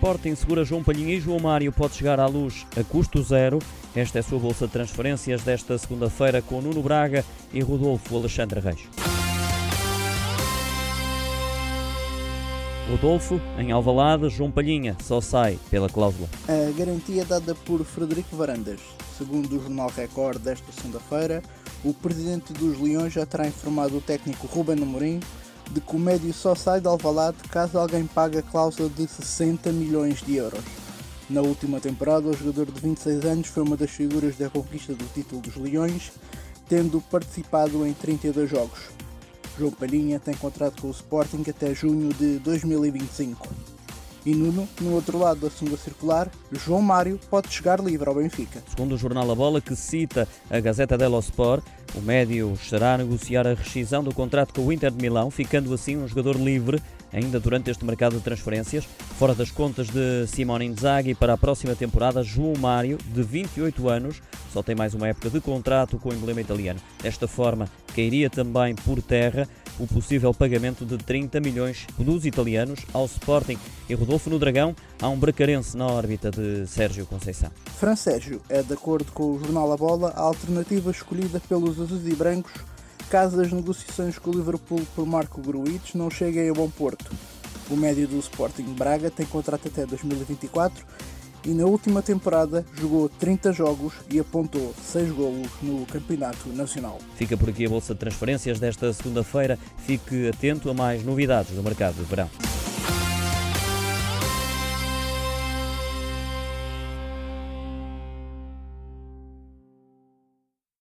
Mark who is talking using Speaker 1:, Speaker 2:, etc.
Speaker 1: Sporting segura João Palhinha e João Mário pode chegar à luz a custo zero. Esta é a sua bolsa de transferências desta segunda-feira com Nuno Braga e Rodolfo Alexandre Reis. Rodolfo, em Alvalade, João Palhinha só sai pela cláusula.
Speaker 2: A garantia dada por Frederico Varandas. Segundo o Jornal Record desta segunda-feira, o presidente dos Leões já terá informado o técnico Ruben Amorim de médio só sai de Alvalade caso alguém pague a cláusula de 60 milhões de euros. Na última temporada, o jogador de 26 anos foi uma das figuras da conquista do título dos Leões, tendo participado em 32 jogos. João Palhinha tem contrato com o Sporting até junho de 2025. E Nuno, no outro lado da segunda circular, João Mário pode chegar livre ao Benfica.
Speaker 1: Segundo o jornal A Bola, que cita a Gazeta dello Sport, o médio estará a negociar a rescisão do contrato com o Inter de Milão, ficando assim um jogador livre ainda durante este mercado de transferências. Fora das contas de Simone Inzaghi para a próxima temporada, João Mário, de 28 anos, só tem mais uma época de contrato com o emblema italiano. Desta forma, cairia também por terra o possível pagamento de 30 milhões dos italianos ao Sporting. E Rodolfo no Dragão, há um bracarense na órbita de Sérgio Conceição.
Speaker 2: Fran Sérgio é, de acordo com o jornal A Bola, a alternativa escolhida pelos azuis e brancos caso as negociações com o Liverpool por Marco Gruitch não cheguem a bom porto. O médio do Sporting Braga tem contrato até 2024 e na última temporada jogou 30 jogos e apontou 6 golos no Campeonato Nacional.
Speaker 1: Fica por aqui a bolsa de transferências desta segunda-feira. Fique atento a mais novidades do mercado de verão.